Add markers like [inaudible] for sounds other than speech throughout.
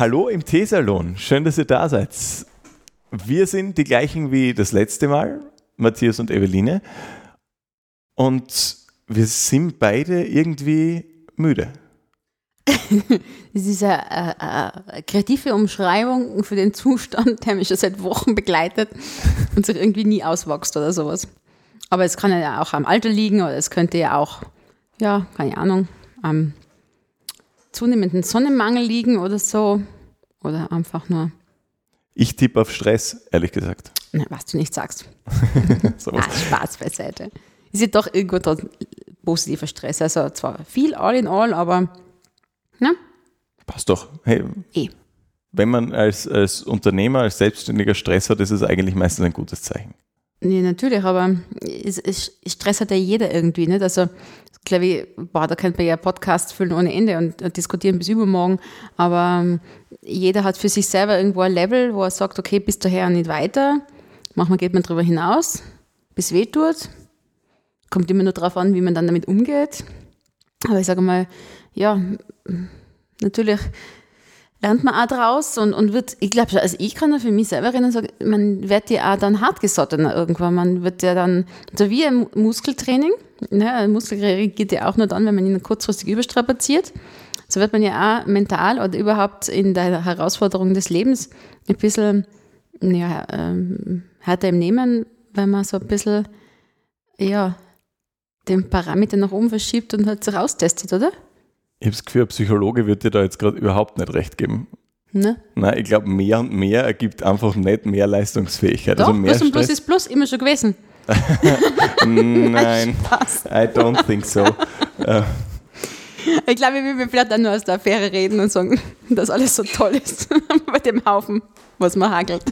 Hallo im Teesalon, schön, dass ihr da seid. Wir sind die gleichen wie das letzte Mal, Matthias und Eveline. Und wir sind beide irgendwie müde. [laughs] das ist eine, eine, eine, kreative Umschreibung für den Zustand, der mich schon seit Wochen begleitet und sich irgendwie nie auswächst oder sowas. Aber es kann ja auch am Alter liegen oder es könnte ja auch, ja, keine Ahnung, am zunehmenden Sonnenmangel liegen oder so. Oder einfach nur. Ich tippe auf Stress, ehrlich gesagt. Na, was du nicht sagst. [laughs] so ah, Spaß beiseite. Ist ja doch irgendwo positiver Stress. Also zwar viel all in all, aber na? Passt doch. Hey, eh. Wenn man als, als Unternehmer, als Selbstständiger Stress hat, ist es eigentlich meistens ein gutes Zeichen. Nee, natürlich, aber es, es, Stress hat ja jeder irgendwie, nicht? Also, glaube ich, boah, da könnte man ja Podcasts füllen ohne Ende und, und diskutieren bis übermorgen, aber ähm, jeder hat für sich selber irgendwo ein Level, wo er sagt, okay, bis daher nicht weiter. Manchmal geht man darüber hinaus, bis weh tut. Kommt immer nur darauf an, wie man dann damit umgeht. Aber ich sage mal, ja, natürlich lernt man auch draus und, und wird, ich glaube, also ich kann da für mich selber reden und sagen, man wird ja auch dann hartgesottener irgendwann. Man wird ja dann, so wie ein Muskeltraining, ne, ein Muskeltraining geht ja auch nur dann, wenn man ihn kurzfristig überstrapaziert. So wird man ja auch mental oder überhaupt in der Herausforderung des Lebens ein bisschen ja, ähm, härter im Nehmen, weil man so ein bisschen, ja, den Parameter nach oben verschiebt und halt sich austestet, oder? Ich habe das Gefühl, ein Psychologe wird dir da jetzt gerade überhaupt nicht recht geben. Ne? Nein, ich glaube, mehr und mehr ergibt einfach nicht mehr Leistungsfähigkeit. Doch, also mehr Plus und Plus ist Plus immer schon gewesen. [laughs] Nein, [laughs] I don't think so. Äh. ich glaube, wir würden vielleicht dann nur aus der Affäre reden und sagen, [laughs] dass alles so toll ist bei dem Haufen, was man hagelt.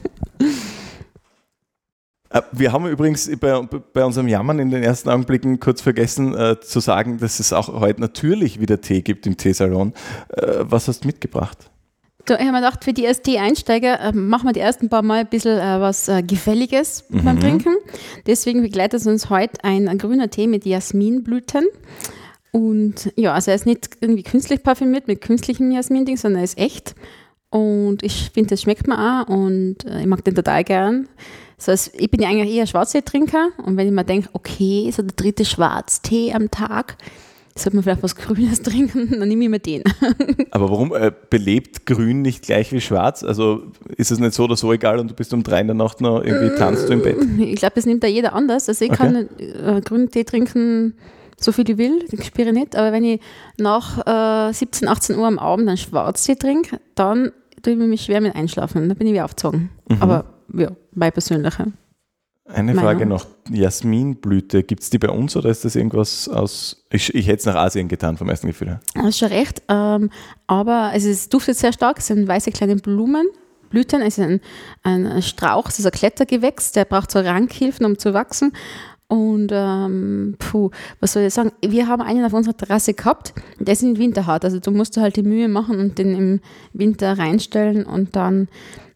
Äh, wir haben übrigens bei, bei, unserem Jammern in den ersten Augenblicken kurz vergessen äh, zu sagen, dass es auch heute natürlich wieder Tee gibt im Teesalon. Äh, was hast du mitgebracht? ich habe mir gedacht, für die als Tee-Einsteiger äh, machen wir die ersten paar Mal ein bisschen äh, was äh, Gefälliges mhm. beim Trinken. Deswegen begleitet uns heute ein, ein grüner Tee mit Jasminblüten. Und ja, also er ist nicht irgendwie künstlich parfümiert mit künstlichem Jasmin-Ding, sondern er ist echt. Und ich finde, das schmeckt mir auch und ich mag den total gern. So, also ich bin ja eigentlich eher Schwarztee-Trinker und wenn ich mir denke, okay, so der dritte Schwarztee am Tag, sollte man vielleicht was Grünes [laughs] trinken, dann nehme ich mir den. [laughs] Aber warum äh, belebt Grün nicht gleich wie Schwarz? Also ist es nicht so oder so egal und du bist um drei in der Nacht noch irgendwie tanzt du im Bett? Ich glaube, das nimmt da jeder anders. Also ich okay. kann äh, grünen Tee trinken, so viel ich will, ich spüre nicht. Aber wenn ich nach äh, 17, 18 Uhr am Abend einen Schwarztee trinke, dann tue ich mich schwer mit einschlafen. Dann bin ich wieder aufgezogen. Mhm. Aber ja, mein persönlicher. Eine Frage noch: Jasminblüte, gibt es die bei uns oder ist das irgendwas aus. Ich, ich hätte es nach Asien getan, vom ersten Gefühl her. Das ist schon recht, ähm, aber also es duftet sehr stark. Es sind weiße kleine Blumen, Blüten. Es ist ein, ein Strauch, es ist ein Klettergewächs, der braucht so Rankhilfen, um zu wachsen. Und ähm, puh, was soll ich sagen? Wir haben einen auf unserer Terrasse gehabt, der ist im Winter hart. Also du musst halt die Mühe machen und den im Winter reinstellen und dann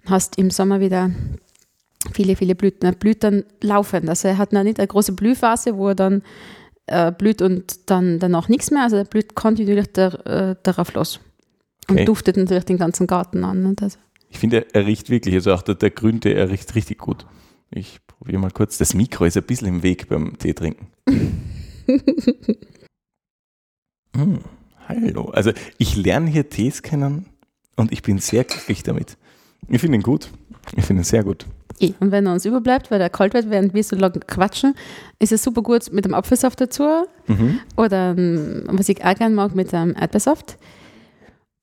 hast im Sommer wieder viele, viele Blüten. Er blüht dann laufend. Also er hat noch nicht eine große Blühphase, wo er dann äh, blüht und dann danach nichts mehr. Also er blüht kontinuierlich der, äh, darauf los. Und okay. duftet natürlich den ganzen Garten an. Also. Ich finde, er riecht wirklich, also auch der, der Grünte, er riecht richtig gut. Ich probiere mal kurz. Das Mikro ist ein bisschen im Weg beim Tee trinken. [laughs] hm, hallo. Also ich lerne hier Tees kennen und ich bin sehr glücklich damit. Ich finde ihn gut. Ich finde ihn sehr gut. Und wenn er uns überbleibt, weil er kalt wird, während wir so lange quatschen, ist es super gut mit dem Apfelsaft dazu. Mhm. Oder ähm, was ich auch gerne mag, mit dem Erdbeersaft.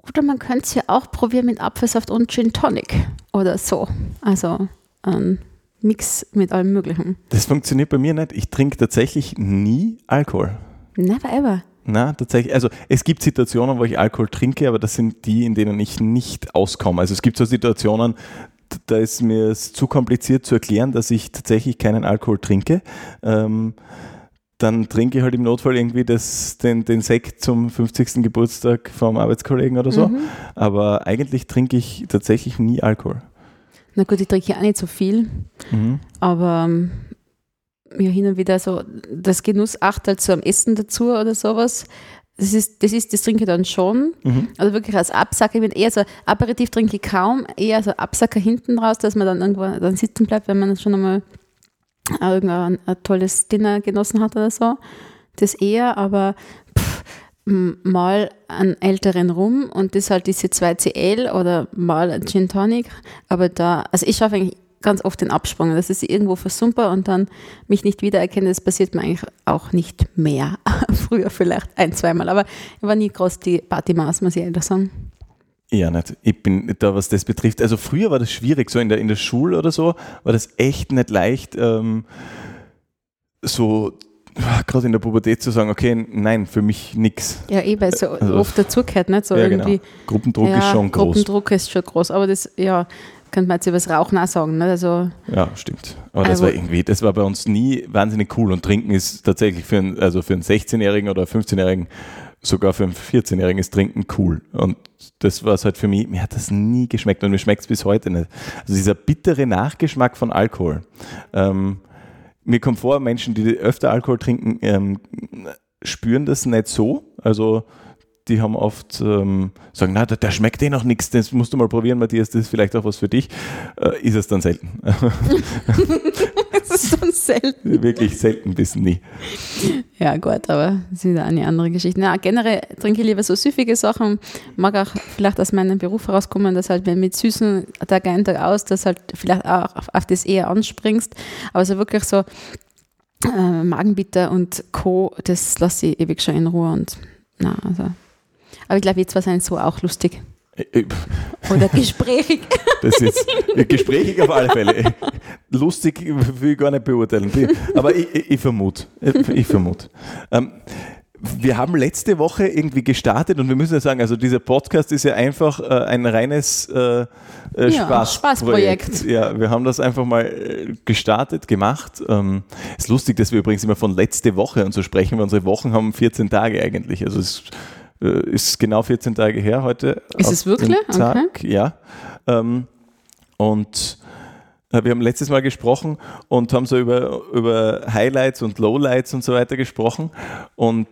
Oder man könnte es ja auch probieren mit Apfelsaft und Gin Tonic oder so. Also ein Mix mit allem Möglichen. Das funktioniert bei mir nicht. Ich trinke tatsächlich nie Alkohol. Never ever. Na, tatsächlich. Also es gibt Situationen, wo ich Alkohol trinke, aber das sind die, in denen ich nicht auskomme. Also es gibt so Situationen, da ist mir es zu kompliziert zu erklären, dass ich tatsächlich keinen Alkohol trinke. Ähm, dann trinke ich halt im Notfall irgendwie das, den, den Sekt zum 50. Geburtstag vom Arbeitskollegen oder so. Mhm. Aber eigentlich trinke ich tatsächlich nie Alkohol. Na gut, ich trinke ja auch nicht so viel, Mhm. aber ähm, ja, hin und wieder so das Genussachtel zu am Essen dazu oder sowas. Das ist, das ist, das trinke ich dann schon. Mhm. Also wirklich als Absacker, ich bin eher so, Aperitif trinke ich kaum, eher so Absacker hinten raus, dass man dann irgendwo dann sitzen bleibt, wenn man schon einmal irgendein ein tolles Dinner genossen hat oder so. Das eher, aber pff, mal einen älteren Rum und das halt diese 2CL oder mal ein Gin Tonic, aber da, also ich schaffe eigentlich ganz oft den Absprung, dass ich irgendwo versumper und dann mich nicht wiedererkenne, das passiert mir eigentlich auch nicht mehr. [laughs] Früher vielleicht ein, zweimal, aber ich war nie groß die Partymaus, muss ich ehrlich sagen. Ja, nicht. Ich bin da, was das betrifft. Also früher war das schwierig, so in der, in der Schule oder so, war das echt nicht leicht, ähm, so ah, gerade in der Pubertät zu sagen, okay, nein, für mich nix. Ja, eh, weil so Also- oft dazugehört, nicht? So Ja, irgendwie. genau. Gruppendruck ja, ist schon groß. Gruppendruck ist schon groß, aber das, ja, könnte man jetzt über das Rauchen auch sagen, nicht? Also, Ja, stimmt. Aber das Also- war irgendwie, das war bei uns nie wahnsinnig cool. Und Trinken ist tatsächlich für einen, also für einen 16-Jährigen oder 15-Jährigen, sogar für einen 14-Jährigen ist Trinken cool. Und das war es halt für mich, mir hat das nie geschmeckt und mir schmeckt es bis heute nicht. Also dieser bittere Nachgeschmack von Alkohol. Ähm, mir kommt vor, Menschen, die öfter Alkohol trinken, ähm, spüren das nicht so. Also die haben oft ähm, sagen, na, der, der schmeckt eh noch nichts, das musst du mal probieren, Matthias, das ist vielleicht auch was für dich. Äh, ist es dann selten. [laughs] das ist so selten. [laughs] Wirklich selten bis nie. Ja, gut, aber das ist wieder eine andere Geschichte. Na, generell trinke ich lieber so süffige Sachen. Mag auch vielleicht aus meinem Beruf herauskommen, dass halt, wenn mit Süßen Tag ein, Tag aus, dass halt vielleicht auch auf, auf das eher anspringst. Aber so wirklich so äh, Magenbitter und Co., das lasse ich ewig schon in Ruhe und na, also. Aber ich glaube, jetzt war es so auch lustig. Äh, äh, Oder gesprächig. [laughs] Das ist äh, gesprächig auf alle Fälle. Lustig will ich gar nicht beurteilen. Aber ich, ich, ich vermute. Ich vermute. Ähm, wir haben letzte Woche irgendwie gestartet und wir müssen ja sagen, also dieser Podcast ist ja einfach äh, ein reines äh, äh, Ja, Spaß Spaßprojekt. Ja, wir haben das einfach mal äh, gestartet, gemacht. Ähm, ist lustig, dass wir übrigens immer von letzte Woche und so sprechen, weil unsere Wochen haben 14 Tage eigentlich. Also es äh, ist genau 14 Tage her heute. Ist es wirklich? Tag, ja. Ähm, und äh, wir haben letztes Mal gesprochen und haben so über, über Highlights und Lowlights und so weiter gesprochen und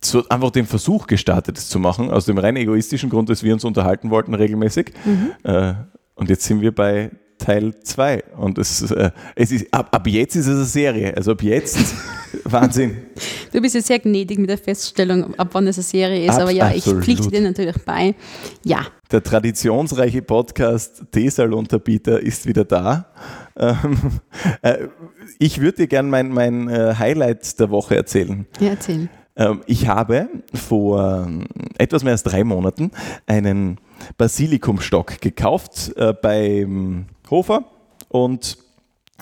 so einfach den Versuch gestartet, es zu machen, aus dem rein egoistischen Grund, dass wir uns unterhalten wollten regelmäßig. Äh, und jetzt sind wir bei Teil 2 und es, äh, es ist, ab, ab jetzt ist es eine Serie, also ab jetzt, [laughs] Wahnsinn. Du bist ja sehr gnädig mit der Feststellung, ab wann es eine Serie ist. Aber ja, ich Absolut. pflichte dir natürlich bei. Ja, Der traditionsreiche Podcast T-Salon-Tabieter ist wieder da. Ähm, äh, ich würde dir gerne mein, mein äh, Highlight der Woche erzählen. ja erzähl. Ähm, ich habe vor ähm, etwas mehr als drei Monaten einen Basilikumstock gekauft äh, beim Hofer und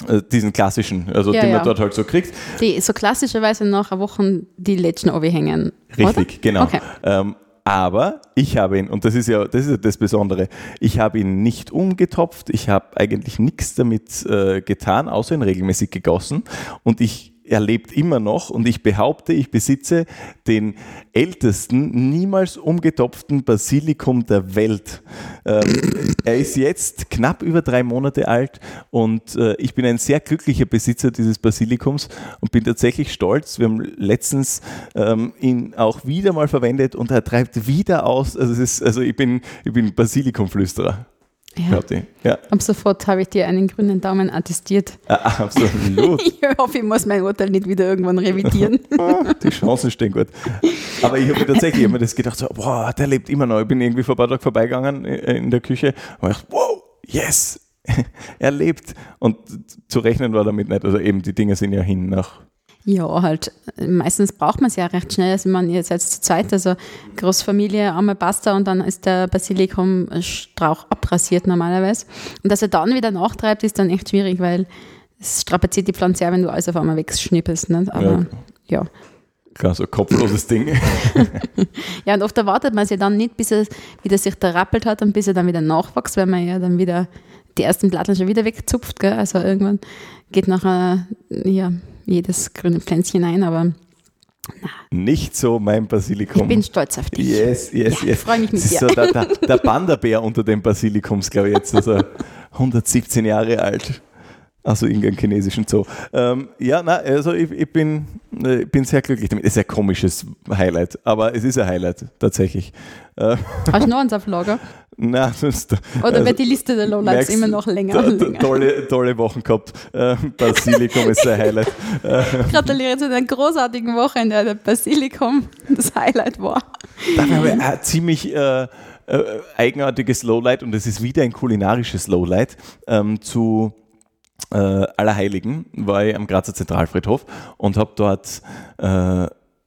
äh, diesen klassischen, also Ja, den ja. man dort halt so kriegt. Die so klassischerweise nach einer Woche die Lätschen hängen. Richtig, oder? genau. Okay. Ähm, aber ich habe ihn, und das ist ja das, ist ja das Besondere, ich habe ihn nicht umgetopft, ich habe eigentlich nichts damit äh, getan, außer ihn regelmäßig gegossen. Und ich er lebt immer noch und ich behaupte, ich besitze den ältesten, niemals umgetopften Basilikum der Welt. Ähm, er ist jetzt knapp über drei Monate alt und äh, ich bin ein sehr glücklicher Besitzer dieses Basilikums und bin tatsächlich stolz. Wir haben letztens ähm, ihn auch wieder mal verwendet und er treibt wieder aus. Also, ist, also ich bin, ich bin Basilikumflüsterer. Ja. Ja, Ab sofort habe ich dir einen grünen Daumen attestiert. [laughs] ah, absolut. [laughs] Ich hoffe, ich muss mein Urteil nicht wieder irgendwann revidieren. [laughs] Ah, Die Chancen stehen gut. Aber ich habe mir tatsächlich immer das gedacht, so, boah, der lebt immer noch. Ich bin irgendwie vor ein paar Tagen vorbeigegangen äh, in der Küche und ich dachte, wow, yes, er lebt. Und zu rechnen war damit nicht. Also eben, die Dinge sind ja hin nach. Ja, halt. Meistens braucht man es ja recht schnell. Also, man, ihr seid zu zweit, also Großfamilie, einmal Pasta und dann ist der Basilikumstrauch abrasiert normalerweise. Und dass er dann wieder nachtreibt, ist dann echt schwierig, weil es strapaziert die Pflanze auch, wenn du alles auf einmal wegschnippelst. Nicht? Aber ja. ja. Klar, so kopfloses Ding. [laughs] ja, und oft erwartet man sich dann nicht, bis er wieder sich da rappelt hat und bis er dann wieder nachwächst, weil man ja dann wieder die ersten Blattern schon wieder wegzupft. Gell? Also irgendwann geht nachher ja, jedes grüne Pflänzchen ein, aber na. Nicht so mein Basilikum. Ich bin stolz auf dich. Yes, yes, ja, yes. freue mich mit das dir. So der, der, der Panda-Bär unter den Basilikums, glaube ich, jetzt. Also [laughs] 117 Jahre alt. Also irgendein chinesischen Zoo. Ähm, ja, na, also ich, ich, bin, äh, ich bin sehr glücklich damit. Es ist ein komisches Highlight, aber es ist ein Highlight, tatsächlich. Äh, Hast du noch [laughs] eins auf Lager? Nein, sonst, Oder also, wird die Liste der Lowlights immer noch länger und länger? Tolle, tolle Wochen gehabt. Äh, Basilikum ist ein Highlight. [laughs] Äh, Gratuliere zu einer großartigen Woche, in der der Basilikum das Highlight war. Da habe ich ein ziemlich äh, äh, eigenartiges Lowlight und es ist wieder ein kulinarisches Lowlight ähm, zu äh, Allerheiligen, war ich am Grazer Zentralfriedhof und habe dort äh,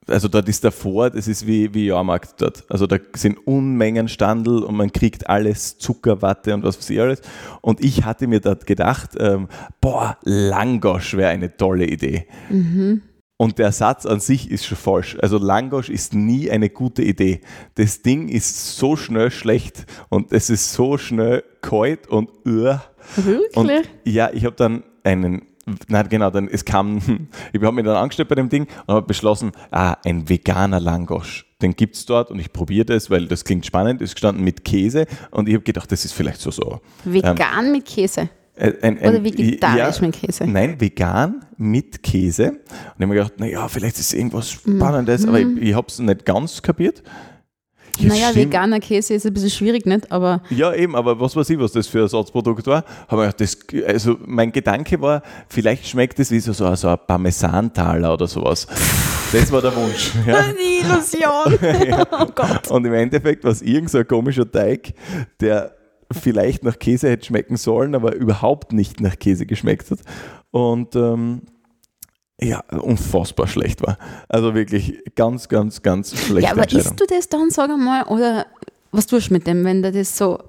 also dort ist davor, das ist wie, wie Jahrmarkt dort. Also da sind Unmengen Standel und man kriegt alles, Zucker, Watte und was weiß ich alles. Und ich hatte mir dort gedacht, ähm, boah, Langosch wäre eine tolle Idee. Mhm. Und der Satz an sich ist schon falsch. Also Langosch ist nie eine gute Idee. Das Ding ist so schnell schlecht und es ist so schnell kalt und uh. Wirklich? Und ja, ich habe dann einen Nein, genau, dann es kam, [laughs] ich habe mich dann angestellt bei dem Ding und habe beschlossen, ah, ein veganer Langosch. Den gibt es dort und ich probiere das, weil das klingt spannend, ist gestanden mit Käse und ich habe gedacht, das ist vielleicht so so. Vegan ähm, mit Käse? Ein, ein, Oder vegetarisch ja, mit Käse? Nein, vegan mit Käse. Und ich habe mir gedacht, naja, vielleicht ist irgendwas Spannendes, mhm. aber ich, ich habe es nicht ganz kapiert. Ja, naja, stimmt. veganer Käse ist ein bisschen schwierig, nicht? Aber ja, eben, aber was weiß ich, was das für ein Ersatzprodukt war. Aber das, also mein Gedanke war, vielleicht schmeckt es wie so, so, so ein Parmesantaler oder sowas. Das war der Wunsch. Ja. [laughs] Die Illusion. [laughs] ja. Oh Gott. Und im Endeffekt war es irgendein so komischer Teig, der vielleicht nach Käse hätte schmecken sollen, aber überhaupt nicht nach Käse geschmeckt hat. Und ähm, ja, unfassbar schlecht war. Also wirklich ganz, ganz, ganz schlecht. Ja, aber isst du das dann, sag einmal, oder was tust du mit dem, wenn du das so.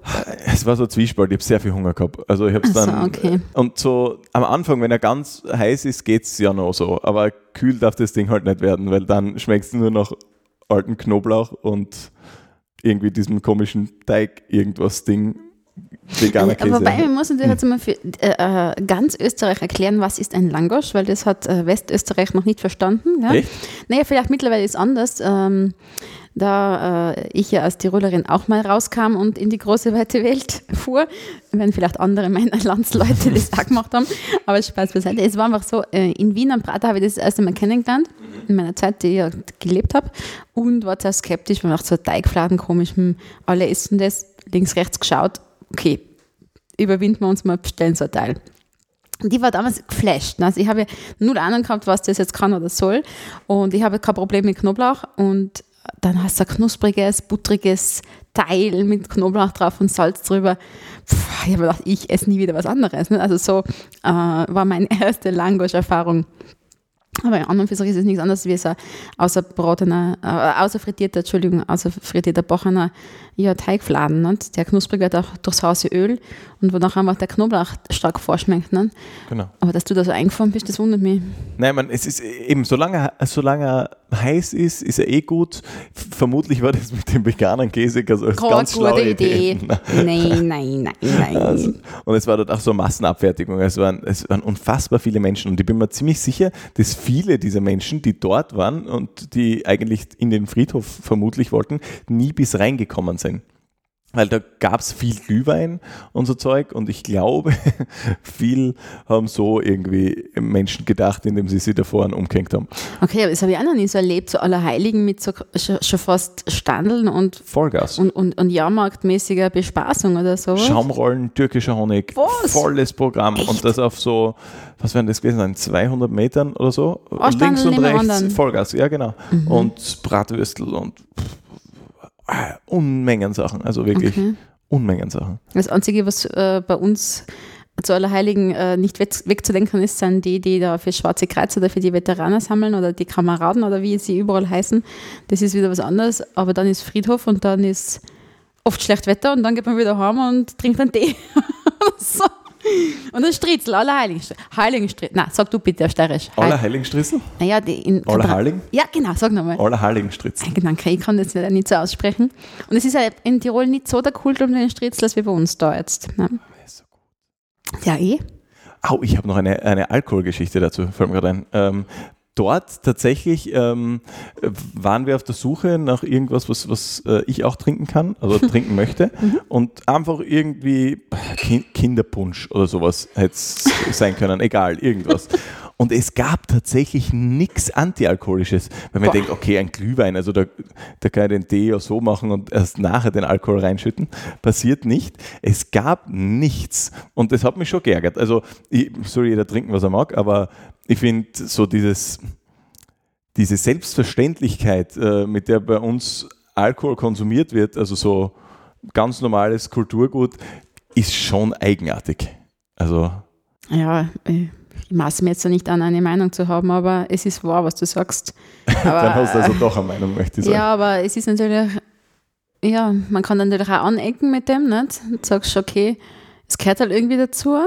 Es war so ein Zwiespalt, ich habe sehr viel Hunger gehabt. Also ich habe es dann. So, okay. Und so am Anfang, wenn er ganz heiß ist, geht es ja noch so. Aber kühl darf das Ding halt nicht werden, weil dann schmeckst du nur noch alten Knoblauch und irgendwie diesem komischen Teig irgendwas Ding veganer Käse. Wobei, man muss natürlich jetzt mal für äh, äh, ganz Österreich erklären, was ist ein Langosch, weil das hat äh, Westösterreich noch nicht verstanden. Ja? Echt? Naja, vielleicht mittlerweile ist es anders. Ähm, da äh, ich ja als Tirolerin auch mal rauskam und in die große weite Welt [laughs] fuhr, wenn vielleicht andere meiner [laughs] Landsleute das auch gemacht haben, aber Spaß beiseite. Es war einfach so, äh, in Wien am Prater habe ich das erste Mal kennengelernt, in meiner Zeit, die ich ja gelebt habe und war sehr skeptisch, man macht so Teigfladen komisch, hm, alle essen das, links, rechts geschaut, okay, überwinden wir uns mal, bestellen so ein Teil. Ich war damals geflasht. Also ich habe null Ahnung gehabt, was das jetzt kann oder soll. Und ich habe kein Problem mit Knoblauch. Und dann hast du ein knuspriges, buttriges Teil mit Knoblauch drauf und Salz drüber. Puh, ich habe gedacht, ich esse nie wieder was anderes. Ne? Also so äh, war meine [laughs] erste Langosch-Erfahrung aber an und für sich ist es nichts anderes wie so außer bratener, äh, außer frittierter, Entschuldigung, außer frittierter Bochener ja, Teigfladen. Nicht? Der knusprig wird auch durchs Hause Öl und wonach einfach der Knoblauch stark vorschmeckt. Nicht? Genau. Aber dass du da so eingefahren bist, das wundert mich. Nein, man, es ist eben, solange, solange er heiß ist, ist er eh gut. Vermutlich war das mit dem veganen Käse also eine ganz gute schlaue Idee. Idee. [laughs] Nein, nein, nein, nein. Also, und es war dort auch so Massenabfertigung. Es waren, es waren unfassbar viele Menschen und ich bin mir ziemlich sicher, dass viele dieser Menschen, die dort waren und die eigentlich in den Friedhof vermutlich wollten, nie bis reingekommen sind weil da gab es viel Glühwein und so Zeug und ich glaube, [laughs] viel haben so irgendwie Menschen gedacht, indem sie sie davor umgehängt haben. Okay, aber das habe ich auch noch nie so erlebt, so Allerheiligen mit so schon fast Standeln und Vollgas. Und, und, und Jahrmarktmäßiger Bespaßung oder so. Schaumrollen, türkischer Honig, was? volles Programm Echt? und das auf so, was werden das gewesen sein, 200 Metern oder so? Oh, Links und rechts, Vollgas, ja genau. Mhm. Und Bratwürstel und pff, Unmengen Sachen, also wirklich okay. Unmengen Sachen. Das Einzige, was äh, bei uns zu Allerheiligen äh, nicht wegzudenken ist, sind die, die da für Schwarze Kreuz oder für die Veteraner sammeln oder die Kameraden oder wie sie überall heißen. Das ist wieder was anderes, aber dann ist Friedhof und dann ist oft schlecht Wetter und dann geht man wieder heim und trinkt einen Tee. [laughs] so. [laughs] Und ein Stritzel, aller Heiligenstritzel. Heiligenstritzel. Na, sag du bitte auf Steirisch. Aller Heiligenstritzel? Naja, die in Aller Heiligen? Ja, genau, sag nochmal. Aller Heiligenstritzel. Danke, ich kann das nicht, nicht so aussprechen. Und es ist ja in Tirol nicht so der Kult um den Stritzel, als wie bei uns da jetzt. Ne? Ja, eh. Au, ich habe noch eine, eine Alkoholgeschichte dazu, fällt mir gerade ein. Ähm, dort tatsächlich ähm, waren wir auf der Suche nach irgendwas, was, was äh, ich auch trinken kann, also [laughs] trinken möchte. Und einfach irgendwie Ki- Kinderpunsch oder sowas hätte es sein können, egal, irgendwas. [laughs] Und es gab tatsächlich nichts Antialkoholisches, weil man Boah. denkt, okay, ein Glühwein, also da, da kann ich den Tee ja so machen und erst nachher den Alkohol reinschütten. Passiert nicht. Es gab nichts. Und das hat mich schon geärgert. Also, ich, soll jeder trinken, was er mag, aber ich finde so dieses, diese Selbstverständlichkeit, äh, mit der bei uns Alkohol konsumiert wird, also so ganz normales Kulturgut, ist schon eigenartig. Also, Ja, äh, ich maße mir jetzt nicht an, eine Meinung zu haben, aber es ist wahr, was du sagst. [laughs] Aber, dann hast du also doch eine Meinung, möchte ich sagen. Ja, aber es ist natürlich, ja, man kann dann natürlich auch anecken mit dem, nicht? Du sagst, okay, es gehört halt irgendwie dazu.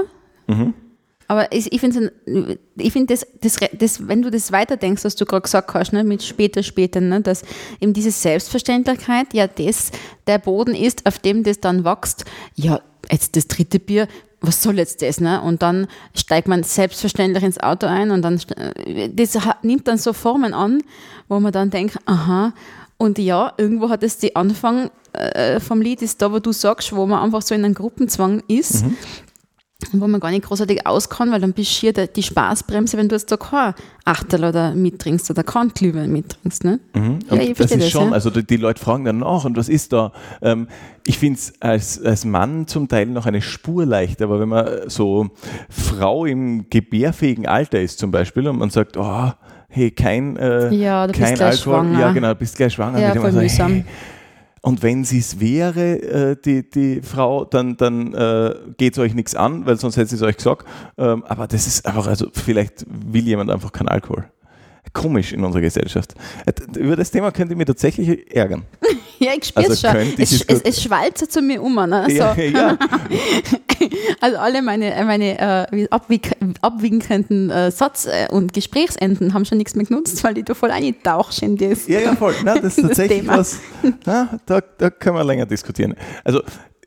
Mhm. Aber ich, ich finde, ich find das, das, das, wenn du das weiterdenkst, was du gerade gesagt hast, ne, mit später, später, ne, dass eben diese Selbstverständlichkeit ja das der Boden ist, auf dem das dann wächst. Ja, jetzt das dritte Bier, was soll jetzt das? Ne? Und dann steigt man selbstverständlich ins Auto ein und dann äh, das nimmt dann so Formen an, wo man dann denkt, aha, und ja, irgendwo hat es die Anfang äh, vom Lied ist da, wo du sagst, wo man einfach so in einem Gruppenzwang ist wo man gar nicht großartig aus kann, weil dann bist du hier die Spaßbremse, wenn du jetzt da kein Achtel oder mittrinkst oder kein Glühwein mittrinkst. Ne? Mhm. Ja, ich das ist das, schon, ja. also die, die Leute fragen dann nach und was ist da? Ähm, ich finde es als, als Mann zum Teil noch eine Spur leichter, aber wenn man so Frau im gebärfähigen Alter ist zum Beispiel und man sagt, oh, hey, kein, äh, Ja, du bist kein Alkohol, schwanger. ja genau, du bist gleich schwanger. Ja, voll mühsam. hey, und wenn sie es wäre, äh, die, die Frau, dann, dann äh, geht es euch nichts an, weil sonst hätte sie es euch gesagt. Ähm, aber das ist einfach, also vielleicht will jemand einfach keinen Alkohol. Komisch in unserer Gesellschaft. Äh, Über das Thema könnte ich mich tatsächlich ärgern. [laughs] Ja, ich spür's Also schon. ich Es, es es, schwalzt zu mir um. Ne? So. Ja, ja. [laughs] Also alle meine, meine äh, abwick abwinkenden äh, Satz- äh, und Gesprächsenden haben schon nichts mehr genutzt, weil die da voll eintauchst in das. ja, ja, voll. Na, das ist [laughs] Das tatsächlich Thema. was, na, da, da können wir länger diskutieren. Also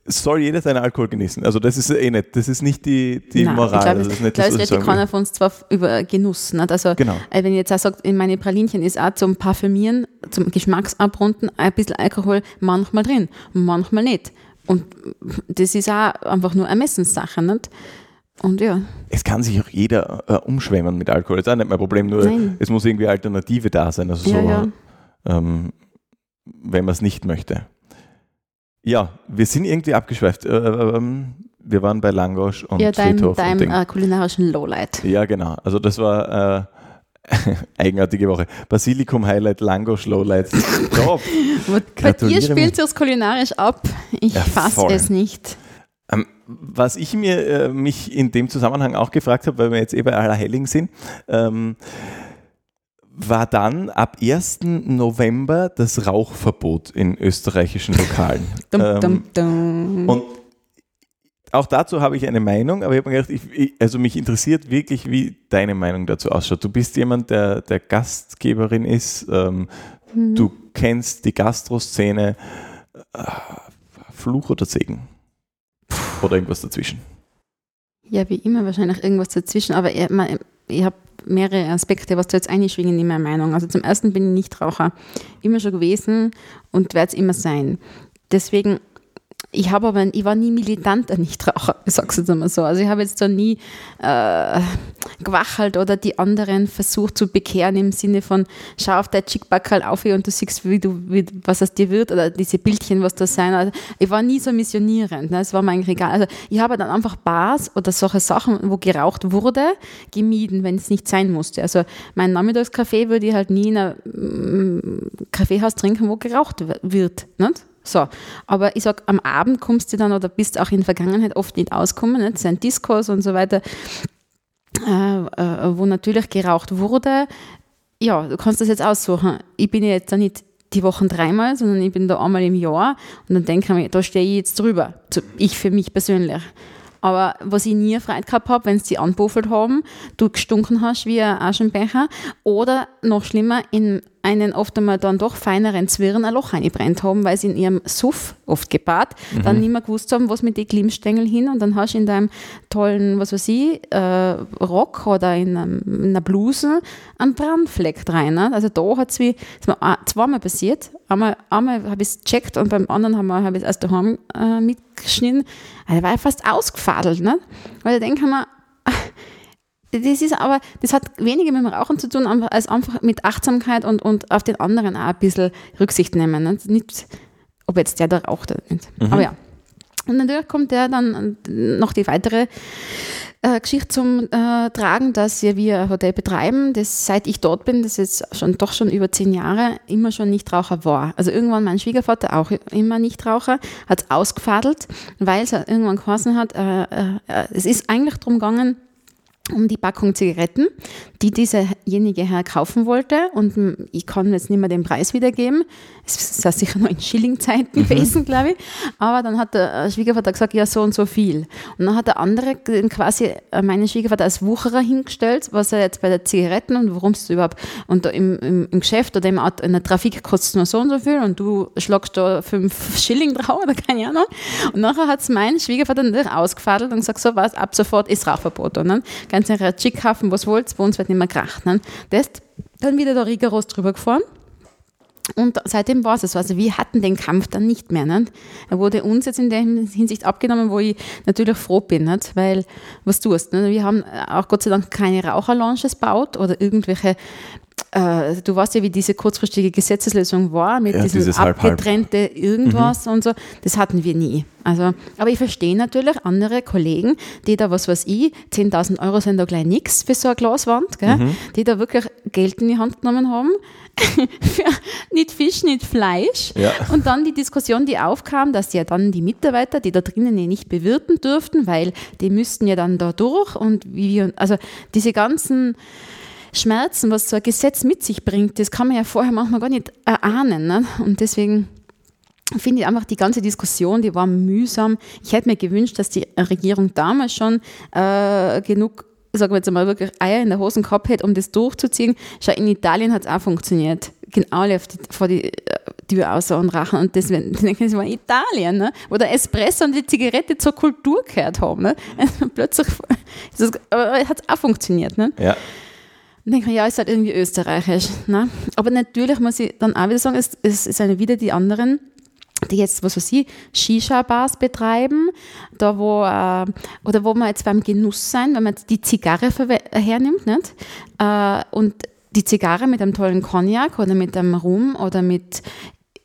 soll jeder seinen Alkohol genießen. Also das ist eh nicht, das ist nicht die, die Nein, Moral. Ich glaube, das ist nicht glaub, das, ich redet keiner von uns zwar über Genuss. Nicht? Also, Genau. äh, wenn ich jetzt auch sage, in meine Pralinchen ist auch zum Parfümieren, zum Geschmacksabrunden ein bisschen Alkohol manchmal drin, manchmal nicht. Und das ist auch einfach nur Ermessenssache. Nicht? Und ja, Es kann sich auch jeder äh, umschwemmen mit Alkohol. Das ist auch nicht mein Problem, nur Nein. es muss irgendwie Alternative da sein. Also ja, so, ja. Ähm, wenn man es nicht möchte. Ja, wir sind irgendwie abgeschweift. Äh, ähm, wir waren bei Langosch und ja, dein, Friedhof und deinem Ding. äh, kulinarischen Lowlight. Ja, genau. Also das war äh, [laughs] eigenartige Woche. Basilikum Highlight, Langosch Lowlight. [laughs] Top. Bei dir spielt es kulinarisch ab. Ich Ja, fasse es nicht. Ähm, was ich mir äh, mich in dem Zusammenhang auch gefragt habe, weil wir jetzt eh bei Allerheiligen sind, ähm, war dann ab 1. November das Rauchverbot in österreichischen Lokalen. [laughs] Dum, Ähm, dum, dum. Und auch dazu habe ich eine Meinung, aber ich habe mir gedacht, ich, also mich interessiert wirklich, wie deine Meinung dazu ausschaut. Du bist jemand, der, der Gastgeberin ist, ähm, Mhm. du kennst die Gastroszene. Äh, Fluch oder Segen? Oder irgendwas dazwischen? Ja, wie immer wahrscheinlich irgendwas dazwischen, aber ich, mein, ich habe mehrere Aspekte, was da jetzt einschwingen in meiner Meinung. Also zum ersten bin ich Nichtraucher, immer schon gewesen und werde es immer sein. Deswegen, ich habe aber, ich war nie militanter Nichtraucher, ich sag's jetzt einmal so. Also ich habe jetzt da nie äh, gewachelt oder die anderen versucht zu bekehren im Sinne von, schau auf dein Chickbackerl auf und du siehst, wie du, wie, was aus dir wird oder diese Bildchen, was da sein. Also ich war nie so missionierend, ne? es war mir eigentlich egal. Also ich habe dann einfach Bars oder solche Sachen, wo geraucht wurde, gemieden, wenn es nicht sein musste. Also mein Nachmittagskaffee würde ich halt nie in einem mm, Kaffeehaus trinken, wo geraucht wird. Nicht? So, aber ich sag, am Abend kommst du dann oder bist auch in der Vergangenheit oft nicht auskommen, nicht? Es sind Diskos und so weiter, äh, äh, wo natürlich geraucht wurde. Ja, du kannst das jetzt aussuchen. Ich bin jetzt da nicht die Wochen dreimal, sondern ich bin da einmal im Jahr und dann denke ich mir, da stehe ich jetzt drüber. Ich für mich persönlich. Aber was ich nie Freude gehabt habe, wenn sie die anbuffelt haben, du gestunken hast wie ein Aschenbecher oder noch schlimmer, in einen oft einmal dann doch feineren Zwirn ein Loch eingebrennt haben, weil sie in ihrem Suff, oft gepaart, mhm. dann nicht mehr gewusst haben, was mit den Glimmstängeln hin und dann hast du in deinem tollen, was weiß ich, äh, Rock oder in, einem, in, einer Bluse einen Brandfleck rein. Ne? Also da hat es mir zweimal passiert. Einmal, einmal habe ich es gecheckt und beim anderen habe hab ich es aus daheim äh, mitgeschnitten. Also war ich fast ausgefadelt. Ne? Weil ich denke mir, [laughs] das ist aber, das hat weniger mit dem Rauchen zu tun, als einfach mit Achtsamkeit und, und auf den anderen auch ein bisschen Rücksicht nehmen. Ne? Nicht, ob jetzt der da raucht oder nicht. Mhm. Aber ja. Und natürlich kommt der dann noch die weitere äh, Geschichte zum äh, Tragen, dass wir, wir ein Hotel betreiben, das seit ich dort bin, das ist schon doch schon über zehn Jahre, immer schon Nichtraucher war. Also irgendwann mein Schwiegervater auch immer Nichtraucher, hat es ausgefadelt, weil es irgendwann geheißen hat, äh, äh, es ist eigentlich darum gegangen, um die Packung Zigaretten, die dieserjenige Herr kaufen wollte. Und ich kann jetzt nicht mehr den Preis wiedergeben. Es ist sicher noch in Schillingzeiten mhm. gewesen, glaube ich. Aber dann hat der Schwiegervater gesagt, ja, so und so viel. Und dann hat der andere quasi äh, meinen Schwiegervater als Wucherer hingestellt, was er jetzt bei den Zigaretten und worum es überhaupt, und im, im, im, Geschäft oder im, in der Trafik kostet es nur so und so viel und du schlagst da fünf [laughs] Schilling drauf oder keine Ahnung. Und nachher hat es mein Schwiegervater natürlich ausgefadelt und gesagt, so was, ab sofort ist Rauchverbot. Und dann ganz ihre Chickhafen, was wollt, bei uns wird nicht mehr gekracht. Ne? Der ist dann wieder da rigoros drüber gefahren. Und seitdem war es so. Also wir hatten den Kampf dann nicht mehr. Nicht? Er wurde uns jetzt in der Hinsicht abgenommen, wo ich natürlich froh bin, nicht? weil was tust. Nicht? Wir haben auch Gott sei Dank keine Raucherlounges baut oder irgendwelche äh, du weißt ja, wie diese kurzfristige Gesetzeslösung war, mit ja, diesem abgetrennte halb, halb. irgendwas mhm. und so. Das hatten wir nie. Also, aber ich verstehe natürlich andere Kollegen, die da, was weiß ich, 10.000 Euro sind da gleich nichts für so eine Glaswand, gell? Mhm. die da wirklich Geld in die Hand genommen haben [laughs] für nicht Fisch, nicht Fleisch. Ja. Und dann die Diskussion, die aufkam, dass ja dann die Mitarbeiter, die da drinnen nicht bewirten durften, weil die müssten ja dann da durch und wie wir, also diese ganzen Schmerzen, was so ein Gesetz mit sich bringt, das kann man ja vorher manchmal gar nicht erahnen. Ne? Und deswegen finde ich einfach die ganze Diskussion, die war mühsam. Ich hätte mir gewünscht, dass die Regierung damals schon äh, genug sagen wir jetzt mal wirklich Eier in der Hosen gehabt hätte, um das durchzuziehen. Schau, in Italien hat es auch funktioniert. Gehen alle die, vor die äh, Tür aus und rachen und das, [laughs] denken sie mal Italien, ne? wo der Espresso und die Zigarette zur Kultur gehört haben. Ne? [laughs] Also plötzlich, hat [laughs] es auch funktioniert. Ne? Ja. Und denke ja, ist halt irgendwie österreichisch. Ne? Aber natürlich muss ich dann auch wieder sagen, es, es ist eine wieder die anderen, die jetzt, was weiß ich, Shisha-Bars betreiben, da wo, äh, oder wo man jetzt beim Genuss sein, wenn man die Zigarre hernimmt, nicht? Äh, und die Zigarre mit einem tollen Cognac oder mit einem Rum oder mit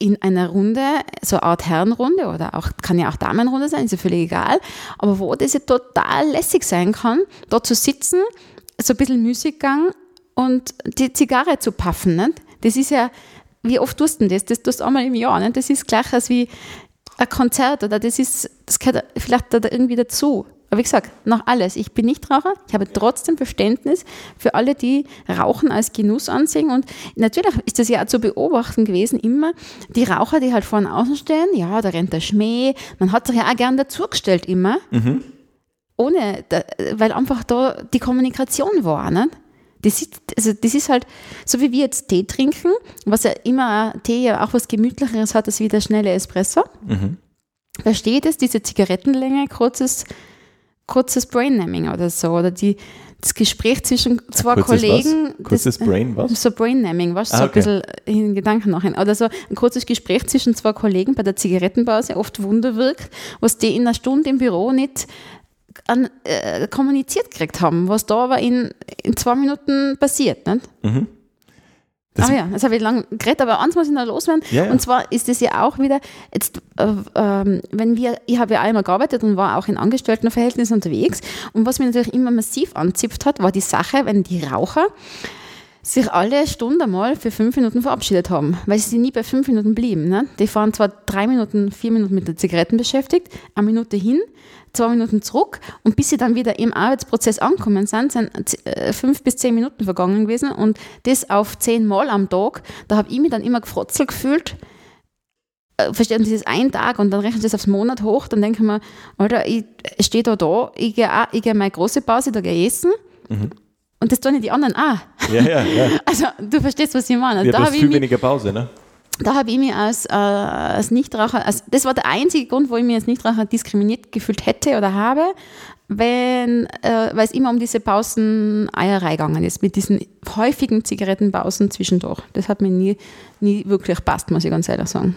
in einer Runde, so eine Art Herrenrunde oder auch, kann ja auch Damenrunde sein, ist ja völlig egal, aber wo das ja total lässig sein kann, da zu sitzen, so ein bisschen Musikgang und die Zigarre zu paffen. Nicht? Das ist ja, wie oft tust du das? Das tust du einmal im Jahr. Nicht? Das ist gleich als wie ein Konzert oder das ist, das gehört vielleicht da irgendwie dazu. Aber wie gesagt, noch alles. Ich bin nicht Raucher. Ich habe trotzdem Verständnis für alle, die Rauchen als Genuss ansehen. Und natürlich ist das ja auch zu beobachten gewesen, immer die Raucher, die halt vorne außen stehen. Ja, da rennt der Schmäh. Man hat sich ja auch gern dazugestellt immer. Mhm. Ohne, weil einfach da die Kommunikation war. Nicht? Das ist, also das ist halt, so wie wir jetzt Tee trinken, was ja immer Tee ja auch was Gemütlicheres hat als wie der schnelle Espresso. Mhm. Da steht es, diese Zigarettenlänge, kurzes, kurzes Brain-Naming oder so. Oder die, das Gespräch zwischen zwei kurzes Kollegen. Was? Kurzes das, Brain, was? So Brain-Naming, was? Ah, so okay. ein bisschen in Gedanken nachhin. Oder so ein kurzes Gespräch zwischen zwei Kollegen bei der Zigarettenpause oft Wunder wirkt, was die in einer Stunde im Büro nicht an, äh, kommuniziert gekriegt haben, was da aber in, in zwei Minuten passiert. Nicht? Mhm. Das ah ja, das habe ich lange geredet, aber eins muss ich noch loswerden. Ja, ja. Und zwar ist es ja auch wieder, jetzt, äh, äh, wenn wir, ich habe ja einmal gearbeitet und war auch in Angestelltenverhältnissen unterwegs. Und was mich natürlich immer massiv anzipft hat, war die Sache, wenn die Raucher sich alle Stunde mal für fünf Minuten verabschiedet haben, weil sie nie bei fünf Minuten blieben. Ne? Die waren zwar drei Minuten, vier Minuten mit den Zigaretten beschäftigt, eine Minute hin, zwei Minuten zurück und bis sie dann wieder im Arbeitsprozess angekommen sind, sind äh, fünf bis zehn Minuten vergangen gewesen und das auf zehn Mal am Tag. Da habe ich mich dann immer gefrotzelt gefühlt, äh, verstehe, das ist ein Tag und dann rechnen sie das aufs Monat hoch, dann denke ich mir, Alter, ich stehe da da, ich gehe ich gehe meine große Pause, da gehe ich essen. Mhm. Und das tun die anderen auch. Ja, ja, ja. [laughs] Also du verstehst, was ich meine. Ja, da du hast viel mich, weniger Pause, ne? Da habe ich mich als, äh, als Nichtraucher, also das war der einzige Grund, wo ich mich als Nichtraucher diskriminiert gefühlt hätte oder habe, wenn, äh, weil es immer um diese Pauseneierei gegangen ist, mit diesen häufigen Zigarettenpausen zwischendurch. Das hat mir nie, nie wirklich passt, muss ich ganz ehrlich sagen.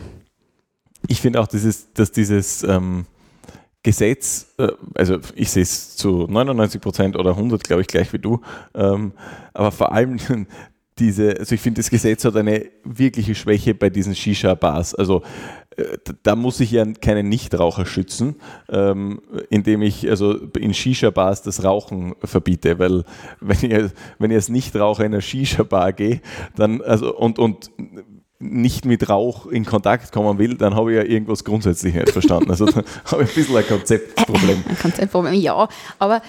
Ich finde auch, dieses, dass dieses ähm, Gesetz, äh, also ich sehe es zu 99 Prozent oder 100, glaube ich, gleich wie du, ähm, aber vor allem diese, also ich finde, das Gesetz hat eine wirkliche Schwäche bei diesen Shisha-Bars. Also äh, da muss ich ja keinen Nichtraucher schützen, ähm, indem ich also in Shisha-Bars das Rauchen verbiete, weil [laughs] wenn ich, wenn ich als Nichtraucher in eine Shisha-Bar gehe, dann also und, und nicht mit Rauch in Kontakt kommen will, dann habe ich ja irgendwas grundsätzlich nicht verstanden. Also [laughs] da habe ich ein bisschen ein Konzeptproblem. [laughs] Ein Konzeptproblem, ja. Aber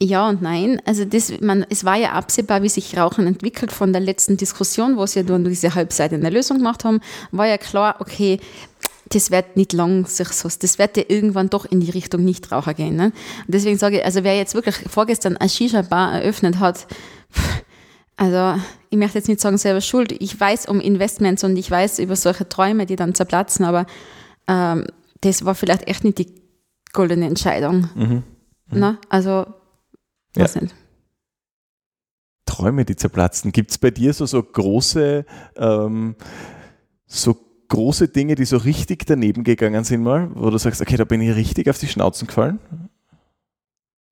ja und nein. Also das, man, es war ja absehbar, wie sich Rauchen entwickelt von der letzten Diskussion, wo sie ja nur diese Halbseite eine Lösung gemacht haben, war ja klar, okay, das wird nicht lang sich so, das wird ja irgendwann doch in die Richtung Nichtraucher gehen. Ne? Und deswegen sage ich, also wer jetzt wirklich vorgestern eine Shisha-Bar eröffnet hat, also ich möchte jetzt nicht sagen selber schuld, ich weiß um Investments und ich weiß über solche Träume, die dann zerplatzen, aber ähm, das war vielleicht echt nicht die goldene Entscheidung. Mhm. Mhm. Na, also, weiß ja. nicht. Träume, die zerplatzen. Gibt es bei dir so, so große, ähm, so große Dinge, die so richtig daneben gegangen sind mal, wo du sagst, okay, da bin ich richtig auf die Schnauzen gefallen?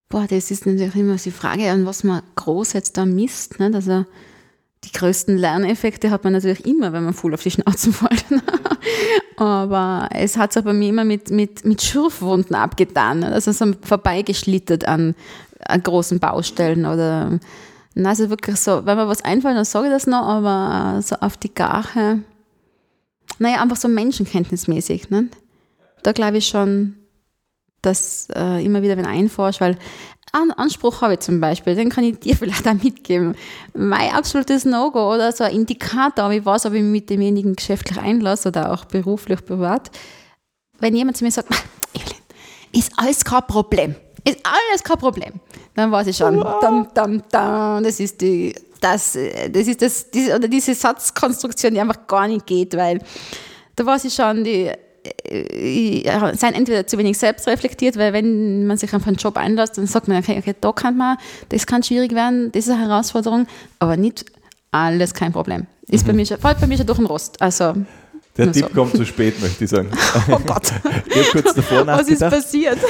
Boah, das ist natürlich immer die Frage, an was man groß jetzt da misst. Nicht? Also die größten Lerneffekte hat man natürlich immer, wenn man voll auf die Schnauze [laughs] fällt. Aber es hat sich bei mir immer mit, mit, mit Schürfwunden abgetan. Also so vorbeigeschlittert an, an großen Baustellen oder also wirklich so, wenn mir was einfällt, dann sage ich das noch, aber so auf die Gache, naja, einfach so menschenkenntnismäßig. Ne? Da glaube ich schon, dass äh, immer wieder wenn einforscht, weil einen Anspruch habe ich zum Beispiel, den kann ich dir [laughs] vielleicht auch mitgeben. Mein absolutes No-Go oder so ein Indikator, ich weiß, ob ich mich mit demjenigen geschäftlich einlasse oder auch beruflich, privat. Wenn jemand zu mir sagt, [laughs] Evelyn, ist alles kein Problem, ist alles kein Problem, dann weiß ich schon, dam, dam, dam, das ist die, das, das ist das, diese, oder diese Satzkonstruktion, die einfach gar nicht geht, weil da weiß ich schon, die äh, sind entweder zu wenig selbst reflektiert, weil wenn man sich auf einen Job einlässt, dann sagt man, okay, okay, da kann man, das kann schwierig werden, das ist eine Herausforderung, aber nicht alles kein Problem. Ist mhm. bei mir schon, fällt bei mir schon durch den Rost. Also, der Tipp so. kommt zu spät, möchte ich sagen. [laughs] Oh Gott. ich kurz davor Was ist passiert? [laughs]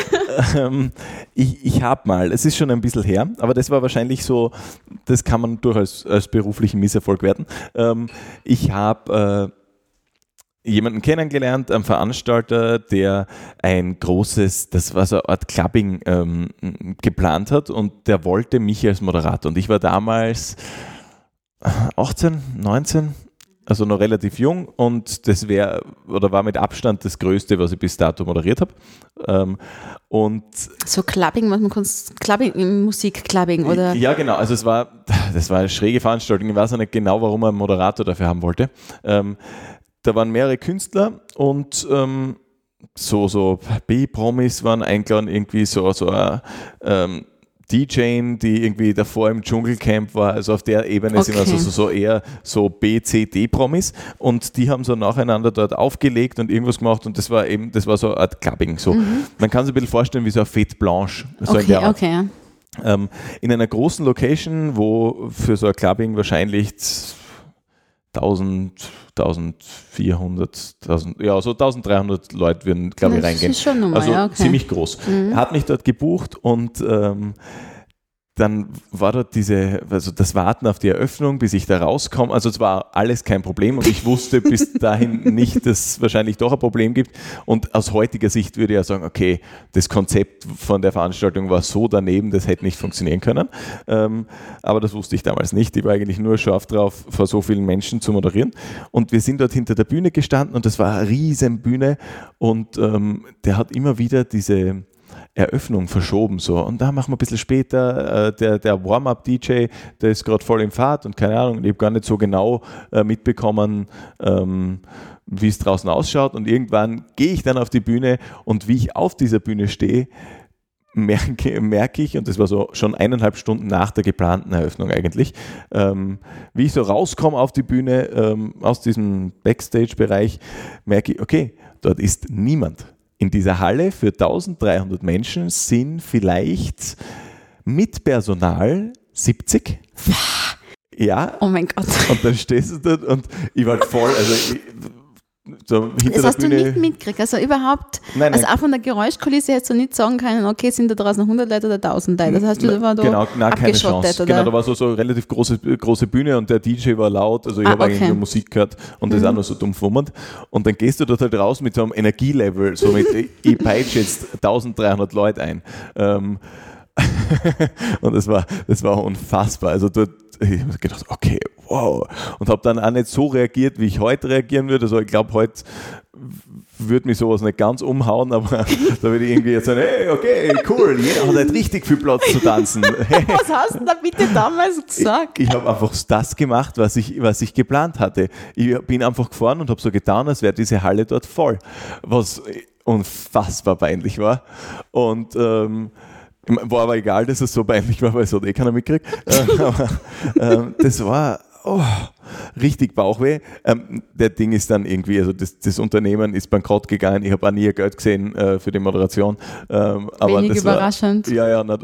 Ähm, ich ich habe mal, es ist schon ein bisschen her, aber das war wahrscheinlich so, das kann man durchaus als beruflichen Misserfolg werten. Ähm, ich habe äh, jemanden kennengelernt, einen Veranstalter, der ein großes, das war so eine Art Clubbing ähm, geplant hat und der wollte mich als Moderator. Und ich war damals 18, 19, also noch relativ jung und das wäre oder war mit Abstand das Größte, was ich bis dato moderiert habe. Ähm, und so Clubbing, was man kurz Clubbing, Musikclubbing oder? Ja, genau. Also es war, das war eine schräge Veranstaltung. Ich weiß auch nicht genau, warum er einen Moderator dafür haben wollte. Ähm, da waren mehrere Künstler und ähm, so, so B-Promis waren eingeladen, irgendwie so, so ein ähm, DJ, die irgendwie davor im Dschungelcamp war, also auf der Ebene okay. sind also so, so eher so B, C, D-Promis und die haben so nacheinander dort aufgelegt und irgendwas gemacht und das war eben, das war so eine Art Clubbing. So. Mhm. Man kann sich ein bisschen vorstellen wie so eine Fete Blanche. So okay, in, okay. Ähm, in einer großen Location, wo für so ein Clubbing wahrscheinlich 1000, 1400, 1000, ja, so 1300 Leute würden, glaube ich, reingehen. Das ist schon normal, also okay. ziemlich groß. Mhm. Er hat mich dort gebucht und ähm, dann war dort diese, also das Warten auf die Eröffnung, bis ich da rauskomme. Also es war alles kein Problem und ich wusste bis [laughs] dahin nicht, dass es wahrscheinlich doch ein Problem gibt. Und aus heutiger Sicht würde ich ja sagen, okay, das Konzept von der Veranstaltung war so daneben, das hätte nicht funktionieren können. Ähm, aber das wusste ich damals nicht. Ich war eigentlich nur scharf drauf, vor so vielen Menschen zu moderieren. Und wir sind dort hinter der Bühne gestanden und das war eine riesen Bühne und ähm, der hat immer wieder diese Eröffnung verschoben so und da machen wir ein bisschen später äh, der, der Warm-up-DJ, der ist gerade voll in Fahrt und keine Ahnung, ich habe gar nicht so genau äh, mitbekommen, ähm, wie es draußen ausschaut und irgendwann gehe ich dann auf die Bühne und wie ich auf dieser Bühne stehe, merke, merke ich, und das war so schon eineinhalb Stunden nach der geplanten Eröffnung eigentlich, ähm, wie ich so rauskomme auf die Bühne ähm, aus diesem Backstage-Bereich, merke ich, okay, dort ist niemand. In dieser Halle für 1300 Menschen sind vielleicht mit Personal 70. Ja. Oh mein Gott. Und dann stehst du dort und ich war voll, also ich, so das hast du nicht mitgekriegt, also überhaupt, nein, also auch von der Geräuschkulisse hättest du nicht sagen können, okay, sind da draußen 100 Leute oder 1000 Leute, das hast du da Genau, nein, keine Chance. Oder? Genau, da war so, so eine relativ große, große Bühne und der DJ war laut, also ich ah, habe okay. eigentlich nur Musik gehört und mhm. das auch nur so dumm fummert und dann gehst du dort halt raus mit so einem Energielevel, so mit, [laughs] ich peitsche jetzt 1300 Leute ein. Ähm, [laughs] und das war, das war unfassbar. Also dort, ich habe gedacht, okay, wow. Und habe dann auch nicht so reagiert, wie ich heute reagieren würde. Also ich glaube, heute würde mich sowas nicht ganz umhauen, aber [laughs] da würde ich irgendwie jetzt sagen, hey, okay, cool, jeder hat halt richtig viel Platz zu tanzen. [laughs] was hast du da bitte damals gesagt? Ich, ich habe einfach das gemacht, was ich, was ich geplant hatte. Ich bin einfach gefahren und habe so getan, als wäre diese Halle dort voll, was unfassbar peinlich war. Und ähm, war aber egal, dass es so peinlich war, weil es hat eh keiner mitgekriegt. Äh, aber, äh, das war oh, richtig Bauchweh. Ähm, der Ding ist dann irgendwie, also das, das Unternehmen ist bankrott gegangen. Ich habe auch nie Geld gesehen äh, für die Moderation. Ähm, aber Wenig das überraschend. War, ja, ja, na,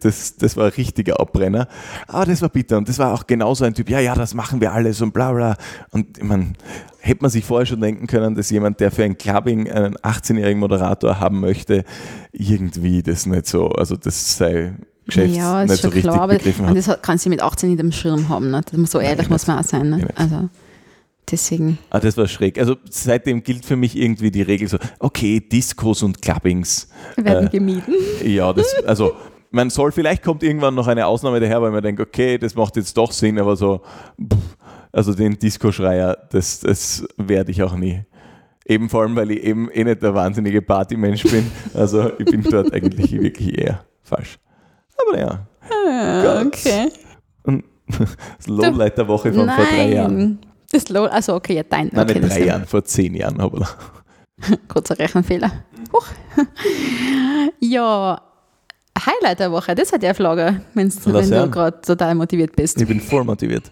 das, das war ein richtiger Abbrenner. Aber das war bitter und das war auch genauso ein Typ, ja, ja, das machen wir alles und bla bla. Und ich meine, hätte man sich vorher schon denken können, dass jemand, der für ein Clubbing einen 18-jährigen Moderator haben möchte, irgendwie das nicht so, also das sei Geschäfts ja, nicht so richtig klar, aber hat. das kann sie mit 18 nicht am Schirm haben. Ne? So ehrlich Nein, muss man auch sein. Ne? Also deswegen. Ah, das war schräg. Also seitdem gilt für mich irgendwie die Regel so, okay, Discos und Clubbings. Werden äh, gemieden. [laughs] Ja, das, also man soll, vielleicht kommt irgendwann noch eine Ausnahme daher, weil man denkt, okay, das macht jetzt doch Sinn, aber so, pff, also den Disco-Schreier, das, das werde ich auch nie. Eben vor allem, weil ich eben eh nicht der wahnsinnige Partymensch bin. Also ich bin dort [laughs] eigentlich wirklich eher falsch. Aber ja. Ah, okay. Und [laughs] das Lowlight der Woche von Nein. vor drei Jahren. Das Low, also okay, ja, dein. Nein, okay, nicht drei Jahren, vor zehn Jahren. Aber [laughs] Kurzer Rechenfehler. Huch. [laughs] ja, Highlight der Woche, das hat der Flagge, wenn du gerade total motiviert bist. Ich bin voll motiviert.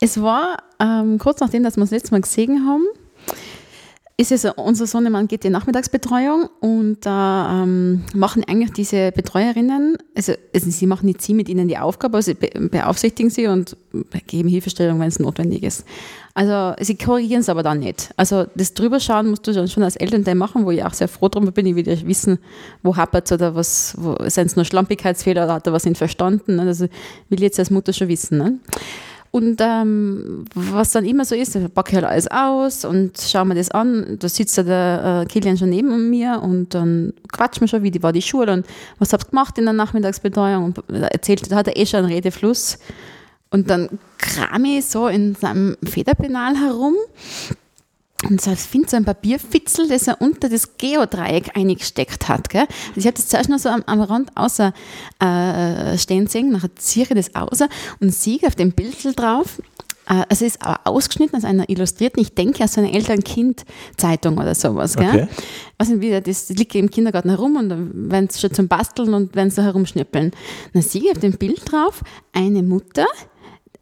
Es war ähm, kurz nachdem, dass wir das letzte Mal gesehen haben, ist es, unser Sohnemann geht die Nachmittagsbetreuung und da ähm, machen eigentlich diese Betreuerinnen, also, also, sie machen nicht sie mit ihnen die Aufgabe, aber sie be beaufsichtigen sie und geben Hilfestellung, wenn es notwendig ist. Also sie korrigieren es aber dann nicht. Also das Drüberschauen musst du schon als Elternteil machen, wo ich auch sehr froh drum bin, ich will ja wissen, wo hapert es oder was, sind es nur Schlampigkeitsfehler oder hat er was nicht verstanden. Ne? Also will ich jetzt als Mutter schon wissen. Ne? Und ähm, was dann immer so ist, dann packe ich halt alles aus und schaue mir das an. Da sitzt der äh, Kilian schon neben mir und dann quatscht mir schon, wie die war die Schule und was habt ihr gemacht in der Nachmittagsbetreuung und erzählt, da hat er eh schon einen Redefluss. Und dann kram ich so in seinem Federpenal herum und so, findet so ein Papierfitzel, das er unter das Geodreieck eingesteckt hat. Gell? Also ich habe das zuerst noch so am, am Rand außer äh, stehen sehen, nachher ziehe ich das aus und sehe auf dem Bild drauf, äh, also es ist aber ausgeschnitten aus einer illustrierten, ich denke aus einer Eltern-Kind-Zeitung oder sowas. Gell? Okay. Was wieder, das liegt im Kindergarten herum und dann werden sie schon zum Basteln und werden sie herumschnippeln. Dann sehe ich auf dem Bild drauf eine Mutter,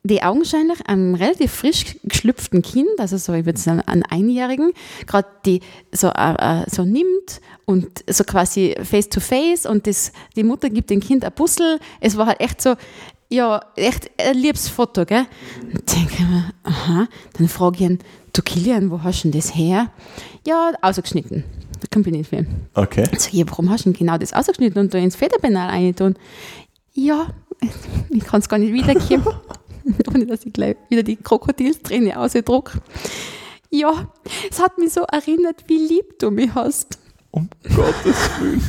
die augenscheinlich einem relativ frisch geschlüpften Kind, also so, ich würde sagen, einen Einjährigen, gerade die so, äh, äh, so nimmt und so quasi face to face und das, die Mutter gibt dem Kind ein Puzzle. Es war halt echt so, ja, echt ein liebes Foto, gell? Und denke ich mir, aha, dann frage ich ihn, du Kilian, wo hast du denn das her? Ja, ausgeschnitten. Da kommt ich nicht mehr. Okay. So, ja, warum hast du denn genau das ausgeschnitten und da ins Federpenal reintun? Ja, [laughs] ich kann es gar nicht wiedergeben. [laughs] ohne dass ich gleich wieder die Krokodilsträne ausdruck. Ja, es hat mich so erinnert, wie lieb du mich hast. Um Gottes Willen.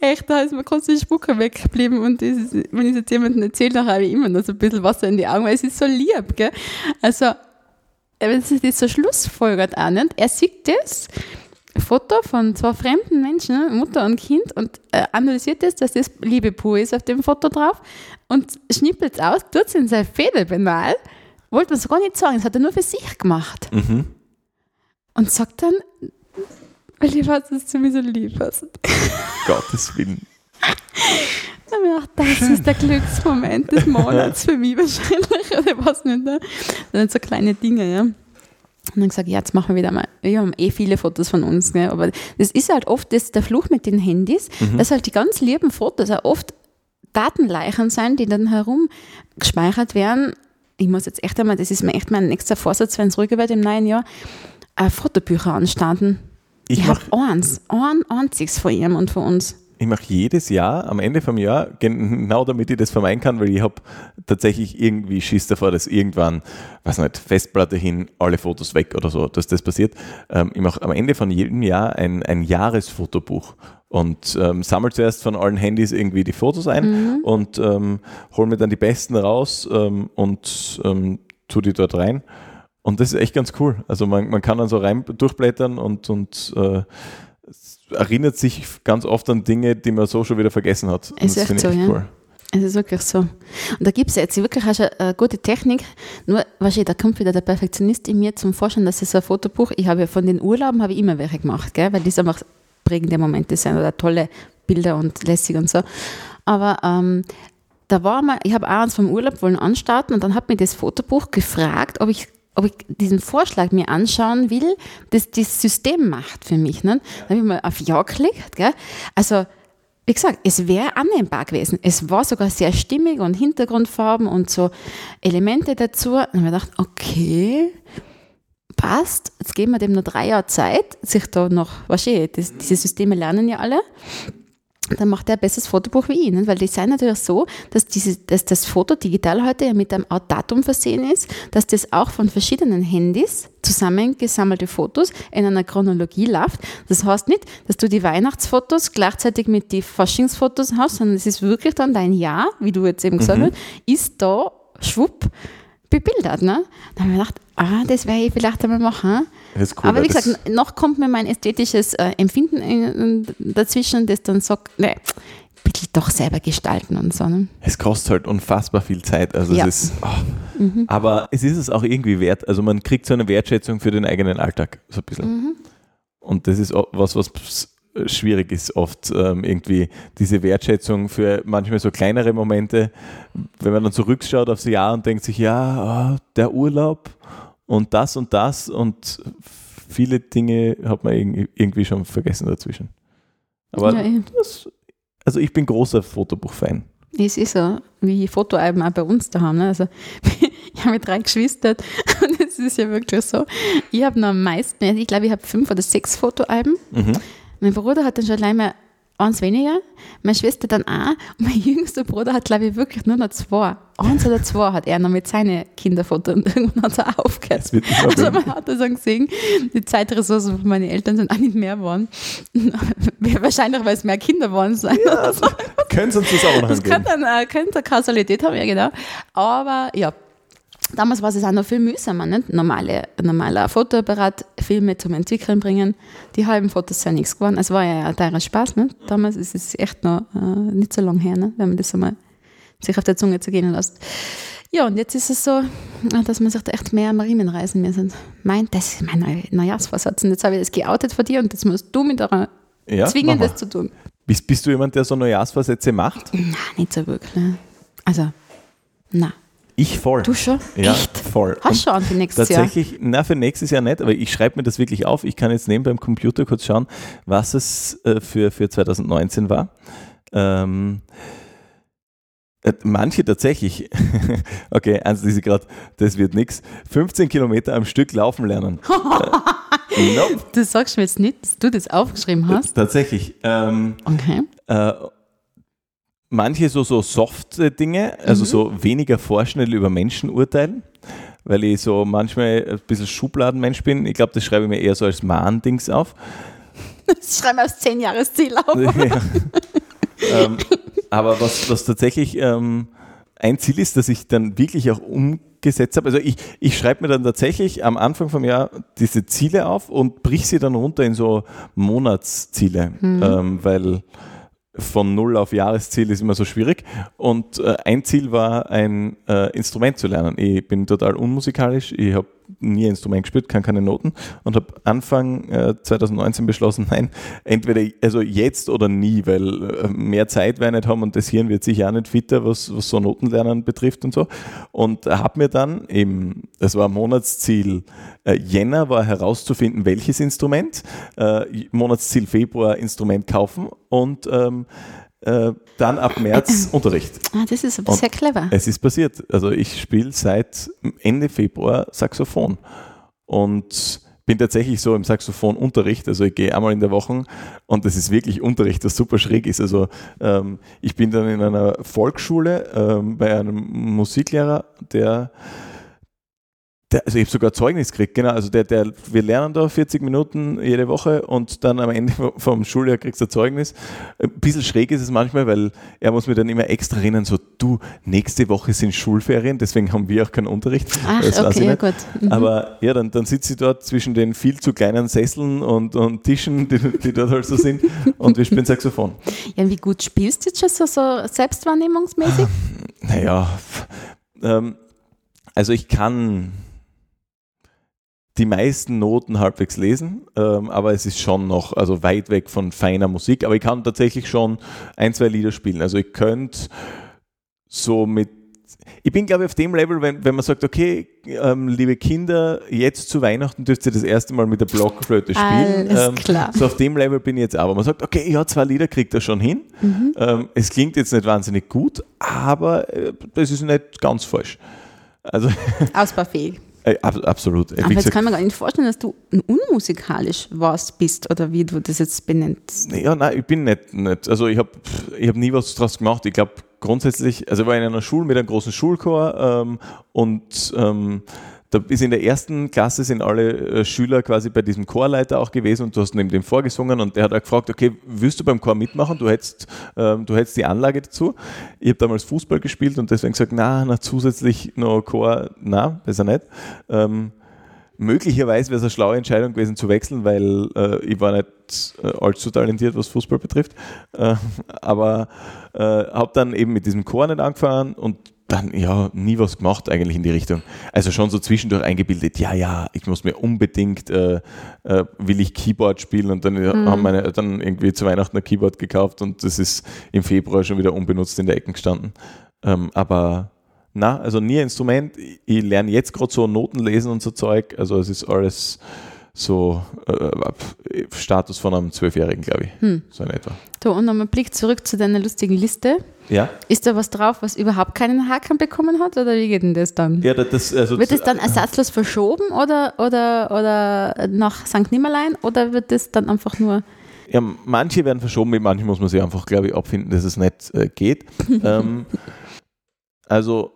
Echt, da ist mir kurz die Spucke weggeblieben und ist, wenn ich es jetzt jemandem erzähle, dann habe ich immer noch so ein bisschen Wasser in die Augen, weil es ist so lieb, gell? Also, wenn sich das so schlussfolgert auch nicht, er sieht das Foto von zwei fremden Menschen, Mutter und Kind, und äh, analysiert das, dass das Liebe pur ist auf dem Foto drauf und schnippelt es aus, tut es in sein Federpenal, wollte man es gar nicht sagen, das hat er nur für sich gemacht. Mhm. Und sagt dann, weil ich weiß, dass du mich so lieb hast. Gottes Willen. [laughs] Da habe ich gedacht, das ist der Glücksmoment des Monats für mich wahrscheinlich. Oder was nicht. Ne? Das sind so kleine Dinge, ja. Und dann gesagt, ja, jetzt machen wir wieder mal. Wir haben eh viele Fotos von uns, ne? aber das ist halt oft das, der Fluch mit den Handys, dass halt die ganz lieben Fotos auch oft Datenleichen sein, die dann herum gespeichert werden. Ich muss jetzt echt einmal, das ist mir echt mein nächster Vorsatz, wenn es ruhiger wird im neuen Jahr, äh, Fotobücher anstanden. Ich Ich habe eins, ein einziges von ihm und von uns. Ich mache jedes Jahr am Ende vom Jahr, genau damit ich das vermeiden kann, weil ich habe tatsächlich irgendwie Schiss davor, dass irgendwann, weiß nicht, Festplatte hin, alle Fotos weg oder so, dass das passiert. Ähm, ich mache am Ende von jedem Jahr ein, ein Jahresfotobuch und ähm, sammle zuerst von allen Handys irgendwie die Fotos ein und ähm, hole mir dann die besten raus ähm, und ähm, tue die dort rein. Und das ist echt ganz cool. Also man, man kann dann so rein durchblättern und, und äh, erinnert sich ganz oft an Dinge, die man so schon wieder vergessen hat. Und Ist das echt so, echt ja. cool. Es ist wirklich so. Und da gibt es jetzt wirklich schon eine gute Technik. Nur, du, da kommt wieder der Perfektionist in mir zum Vorschein, dass es so ein Fotobuch, ich habe ja von den Urlauben habe ich immer welche gemacht, gell? weil das einfach prägende Momente sind oder tolle Bilder und lässig und so. Aber ähm, da war mal, ich habe auch eins vom Urlaub wollen anstarten und dann hat mir das Fotobuch gefragt, ob ich ob ich diesen Vorschlag mir anschauen will, das das System macht für mich. Ne? Dann habe ich mal auf Ja geklickt. Gell? Also wie gesagt, es wäre annehmbar gewesen. Es war sogar sehr stimmig und Hintergrundfarben und so Elemente dazu. Und ich habe mir gedacht, okay, passt. Jetzt geben wir dem noch drei Jahre Zeit, sich da noch, weißt du, das, diese Systeme lernen ja alle. Dann macht er ein besseres Fotobuch wie ich, ne? weil die sind natürlich so, dass, diese, dass das Foto digital heute ja mit einem Datum versehen ist, dass das auch von verschiedenen Handys zusammengesammelte Fotos in einer Chronologie läuft. Das heißt nicht, dass du die Weihnachtsfotos gleichzeitig mit den Faschingsfotos hast, sondern es ist wirklich dann dein Jahr, wie du jetzt eben gesagt hast, ist da schwupp bebildert. Ne? Dann habe ich mir gedacht, ah, das werde ich vielleicht einmal machen. Das ist cool, Aber wie gesagt, noch kommt mir mein ästhetisches äh, Empfinden äh, dazwischen, das dann sagt, ne, bitte doch selber gestalten und so. Ne? Es kostet halt unfassbar viel Zeit. Also Ja. es ist, oh. Aber es ist es auch irgendwie wert. Also man kriegt so eine Wertschätzung für den eigenen Alltag. So ein bisschen. Und das ist was, was schwierig ist oft ähm, irgendwie diese Wertschätzung für manchmal so kleinere Momente, wenn man dann zurückschaut aufs Jahr und denkt sich, ja, oh, der Urlaub und das und das und viele Dinge hat man irgendwie- schon vergessen dazwischen. Aber Ja, eh. das, also ich bin großer Fotobuch-Fan. Es ist so, wie Fotoalben auch bei uns da haben. Ne? Also, [laughs] ich habe drei Geschwister [laughs] und es ist ja wirklich so. Ich habe noch am meisten, also ich glaube, ich habe fünf oder sechs Fotoalben. Mhm. Mein Bruder hat dann schon allein mal eins weniger, meine Schwester dann auch und mein [laughs] jüngster Bruder hat, glaube ich, wirklich nur noch zwei. Eins oder zwei hat er noch mit seinen Kinderfotos und irgendwann hat er aufgehört. Also man hat das dann gesehen, die Zeitressourcen von meinen Eltern sind auch nicht mehr geworden. [laughs] Wahrscheinlich, weil es mehr Kinder waren sein. Können Sie uns noch Das könnte, eine, könnte eine Kausalität haben, ja genau. Aber ja, damals war es auch noch viel mühsamer. Nicht? Normale, normaler Fotoapparat, Filme zum Entwickeln bringen. Die halben Fotos sind nichts geworden. Es war ja ein teurer Spaß. Nicht? Damals ist es echt noch äh, nicht so lange her, ne? wenn man das einmal sich auf der Zunge zergehen lässt. Ja, und jetzt ist es so, äh, dass man sich da echt mehr Marienreisen mir sind. Mein, das ist mein Neu- Neujahrsvorsatz. Und jetzt habe ich das geoutet von dir und jetzt musst du mich daran Ja, zwingen, das zu tun. Bist, bist du jemand, der so Neujahrsvorsätze macht? Na, nicht so wirklich. Ne? Also, na. Ich voll. Du schon? Ja, Echt? voll. Hast schon für nächstes Jahr? Tatsächlich, na, für nächstes Jahr nicht, aber ich schreibe mir das wirklich auf. Ich kann jetzt nebenbei im Computer kurz schauen, was es äh, für, für 2019 war. Ähm, äh, manche tatsächlich, [laughs] okay, eins lese ich gerade, das wird nichts. 15 Kilometer am Stück laufen lernen. [laughs] äh, nope, Du sagst mir jetzt nicht, dass du das aufgeschrieben hast. tatsächlich. Ähm, Okay. äh, manche so, so softe Dinge, also so weniger vorschnell über Menschen urteilen, weil ich so manchmal ein bisschen Schubladenmensch bin. Ich glaube, das schreibe ich mir eher so als Mahn-Dings auf. Das schreiben wir aufs 10-Jahres-Ziel auf. [laughs] Ja. ähm, aber was, was tatsächlich ähm, ein Ziel ist, dass ich dann wirklich auch umgesetzt gesetzt habe. Also ich, ich schreibe mir dann tatsächlich am Anfang vom Jahr diese Ziele auf und brich sie dann runter in so Monatsziele, mhm. ähm, weil von Null auf Jahresziel ist immer so schwierig. Und äh, ein Ziel war, ein äh, Instrument zu lernen. Ich bin total unmusikalisch, ich habe nie ein Instrument gespielt, kann keine Noten und habe Anfang äh, 2019 beschlossen, [laughs] nein, entweder also jetzt oder nie, weil äh, mehr Zeit ich nicht haben und das Hirn wird sicher auch nicht fitter, was, was so Notenlernen betrifft und so. Und habe mir dann eben, das war Monatsziel äh, Jänner, war herauszufinden, welches Instrument, äh, Monatsziel Februar Instrument kaufen und ähm, äh, dann ab März [laughs] Unterricht. Ah, das ist aber sehr clever. Es ist passiert. Also ich spiele seit Ende Februar Saxophon und bin tatsächlich so im Saxophonunterricht. Also ich gehe einmal in der Woche und das ist wirklich Unterricht, das super schräg ist. Also ähm, ich bin dann in einer Volksschule ähm, bei einem Musiklehrer, der der, also ich habe sogar Zeugnis gekriegt, genau. Also der, der, wir lernen da 40 Minuten jede Woche und dann am Ende vom Schuljahr kriegst du Zeugnis. Ein bisschen schräg ist es manchmal, weil er muss mir dann immer extra erinnern, so du, nächste Woche sind Schulferien, deswegen haben wir auch keinen Unterricht. Ach, das okay, ja gut. Mhm. Aber ja, dann, dann sitze ich dort zwischen den viel zu kleinen Sesseln und, und Tischen, die, die dort halt so sind und wir spielen Saxophon. Ja, und wie gut spielst du jetzt schon so, so selbstwahrnehmungsmäßig? Naja, ähm, also ich kann die meisten Noten halbwegs lesen, ähm, aber es ist schon noch also weit weg von feiner Musik. Aber ich kann tatsächlich schon ein, zwei Lieder spielen. Also ich könnte so mit ich bin, glaube ich, auf dem Level, wenn, wenn man sagt, okay, ähm, liebe Kinder, jetzt zu Weihnachten dürft ihr das erste Mal mit der Blockflöte spielen. Alles ähm, klar. So auf dem Level bin ich jetzt aber. Man sagt, okay, ja, zwei Lieder kriegt er schon hin. Mhm. Ähm, es klingt jetzt nicht wahnsinnig gut, aber äh, das ist nicht ganz falsch. Also Ausbaufähig. Äh, absolut. Aber jetzt kann man gar nicht vorstellen, dass du unmusikalisch warst bist oder wie du das jetzt benennst. Ja, nein, ich bin nicht. nicht. Also ich habe ich hab nie was draus gemacht. Ich glaube grundsätzlich, also ich war in einer Schule mit einem großen Schulchor ähm, und ähm, da ist in der ersten Klasse sind alle äh, Schüler quasi bei diesem Chorleiter auch gewesen und du hast neben dem vorgesungen und der hat auch gefragt, okay, willst du beim Chor mitmachen? Du hättest, ähm, du hättest die Anlage dazu. Ich habe damals Fußball gespielt und deswegen gesagt, na, na zusätzlich noch Chor, na, besser nicht. Ähm, möglicherweise wäre es eine schlaue Entscheidung gewesen zu wechseln, weil äh, ich war nicht äh, allzu talentiert, was Fußball betrifft. Äh, [laughs] aber äh, habe dann eben mit diesem Chor nicht angefangen und dann ja nie was gemacht eigentlich in die Richtung. Also schon so zwischendurch eingebildet, ja, ja, ich muss mir unbedingt, äh, äh, will ich Keyboard spielen und dann mhm. haben meine Eltern irgendwie zu Weihnachten ein Keyboard gekauft und das ist im Februar schon wieder unbenutzt in der Ecke gestanden. Ähm, aber na, also nie ein Instrument. Ich lerne jetzt gerade so Noten lesen und so Zeug. Also es ist alles so äh, Status von einem Zwölfjährigen, glaube ich. Hm. So in etwa. So, und nochmal Blick zurück zu deiner lustigen Liste. Ja. Ist da was drauf, was überhaupt keinen Haken bekommen hat oder wie geht denn das dann? Ja, das, also wird das dann ersatzlos verschoben oder, oder, oder nach St. Nimmerlein oder wird das dann einfach nur. Ja, manche werden verschoben, mit manchen muss man sich einfach, glaube ich, abfinden, dass es nicht äh, geht. [laughs] ähm, also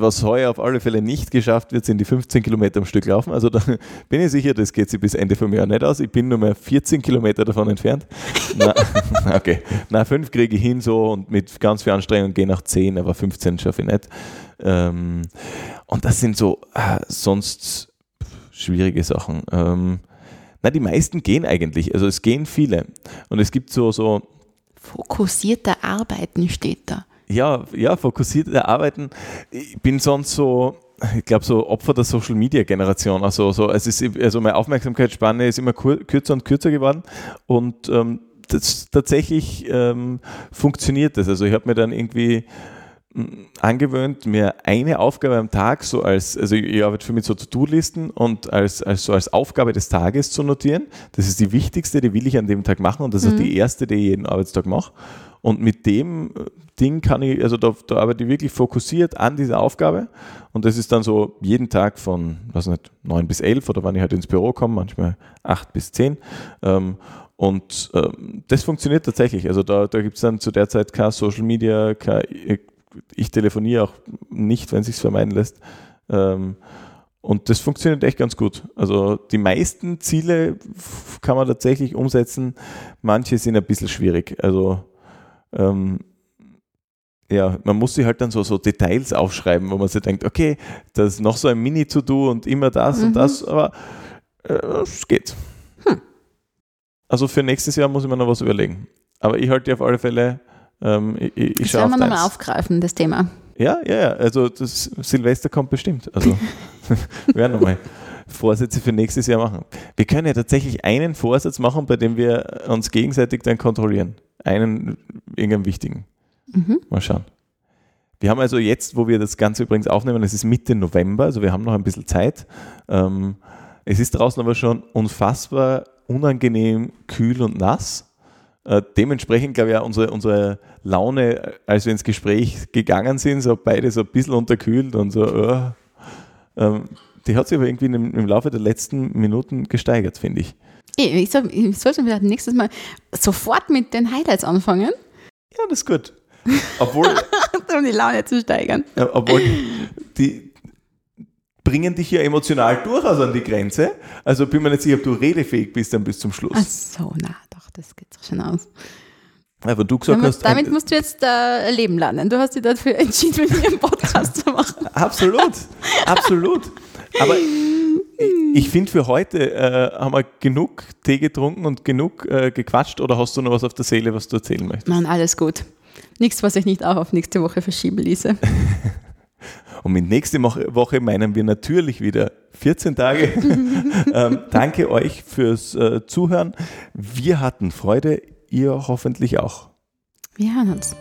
was heuer auf alle Fälle nicht geschafft wird, sind die 15 Kilometer am Stück laufen. Also da [laughs] bin ich sicher, das geht sich bis Ende vom Jahr nicht aus. Ich bin nur mehr 14 Kilometer davon entfernt. [laughs] Na, [laughs] okay, na fünf kriege ich hin so und mit ganz viel Anstrengung gehe nach 10, aber 15 schaffe ich nicht. Ähm, und das sind so äh, sonst schwierige Sachen. Ähm, na, die meisten gehen eigentlich. Also es gehen viele. Und es gibt so, so Fokussierter Arbeiten steht da ja, ja, fokussiert arbeiten. Ich bin sonst so, ich glaube, so Opfer der Social Media Generation. Also, so, es ist, also meine Aufmerksamkeitsspanne ist immer kürzer und kürzer geworden und ähm, das, tatsächlich ähm, funktioniert das. Also ich habe mir dann irgendwie angewöhnt, mir eine Aufgabe am Tag so als, also ich arbeite für mich so To-Do-Listen und als, als, so als Aufgabe des Tages zu notieren. Das ist die wichtigste, die will ich an dem Tag machen und das ist mhm. die erste, die ich jeden Arbeitstag mache. Und mit dem äh, Ding kann ich, also da, da arbeite ich wirklich fokussiert an dieser Aufgabe. Und das ist dann so jeden Tag von, was nicht, neun bis elf oder wann ich halt ins Büro komme, manchmal acht bis zehn. Ähm, und ähm, das funktioniert tatsächlich. Also da, da gibt es dann zu der Zeit kein Social Media, kein, ich telefoniere auch nicht, wenn es sich vermeiden lässt. Ähm, und das funktioniert echt ganz gut. Also die meisten Ziele kann man tatsächlich umsetzen. Manche sind ein bisschen schwierig. Also ähm, ja, man muss sich halt dann so, so Details aufschreiben, wo man sich denkt, okay, das ist noch so ein Mini-To-Do und immer das und das, aber äh, es geht. Also für nächstes Jahr muss ich mir noch was überlegen. Aber ich halte die auf alle Fälle, ähm, ich, ich, Das werden wir nochmal aufgreifen, das Thema. Ja, ja, ja, also das Silvester kommt bestimmt. Also [laughs] [laughs] wir werden nochmal Vorsätze für nächstes Jahr machen. Wir können ja tatsächlich einen Vorsatz machen, bei dem wir uns gegenseitig dann kontrollieren. Einen, irgendeinen wichtigen. Mhm. Mal schauen. Wir haben also jetzt, wo wir das Ganze übrigens aufnehmen, es ist Mitte November, also wir haben noch ein bisschen Zeit. Ähm, es ist draußen aber schon unfassbar unangenehm kühl und nass. Äh, dementsprechend glaube ich auch unsere, unsere Laune, als wir ins Gespräch gegangen sind, so beide so ein bisschen unterkühlt und so, äh, ähm, die hat sich aber irgendwie im, im Laufe der letzten Minuten gesteigert, finde ich. Ich, sag, ich sollte vielleicht nächstes Mal sofort mit den Highlights anfangen, Ja, das ist gut. Obwohl, [laughs] um die Laune zu steigern. Ja, obwohl die bringen dich ja emotional durchaus an die Grenze. Also bin mir nicht sicher, ob du redefähig bist dann bis zum Ach Schluss. so, na doch, das geht doch schon aus. Aber du gesagt Damit, hast, damit musst du jetzt äh, leben lernen. Du hast dich dafür entschieden, mit mir einen Podcast zu machen. [laughs] absolut, absolut. Aber ich, finde für heute äh, haben wir genug Tee getrunken und genug äh, gequatscht oder hast du noch was auf der Seele, was du erzählen möchtest? Nein, alles gut. Nichts, was ich nicht auch auf nächste Woche verschieben ließe. [laughs] Und mit nächste Woche meinen wir natürlich wieder 14 Tage. [laughs] ähm, danke euch fürs äh, Zuhören. Wir hatten Freude, ihr hoffentlich auch. Wir hören uns.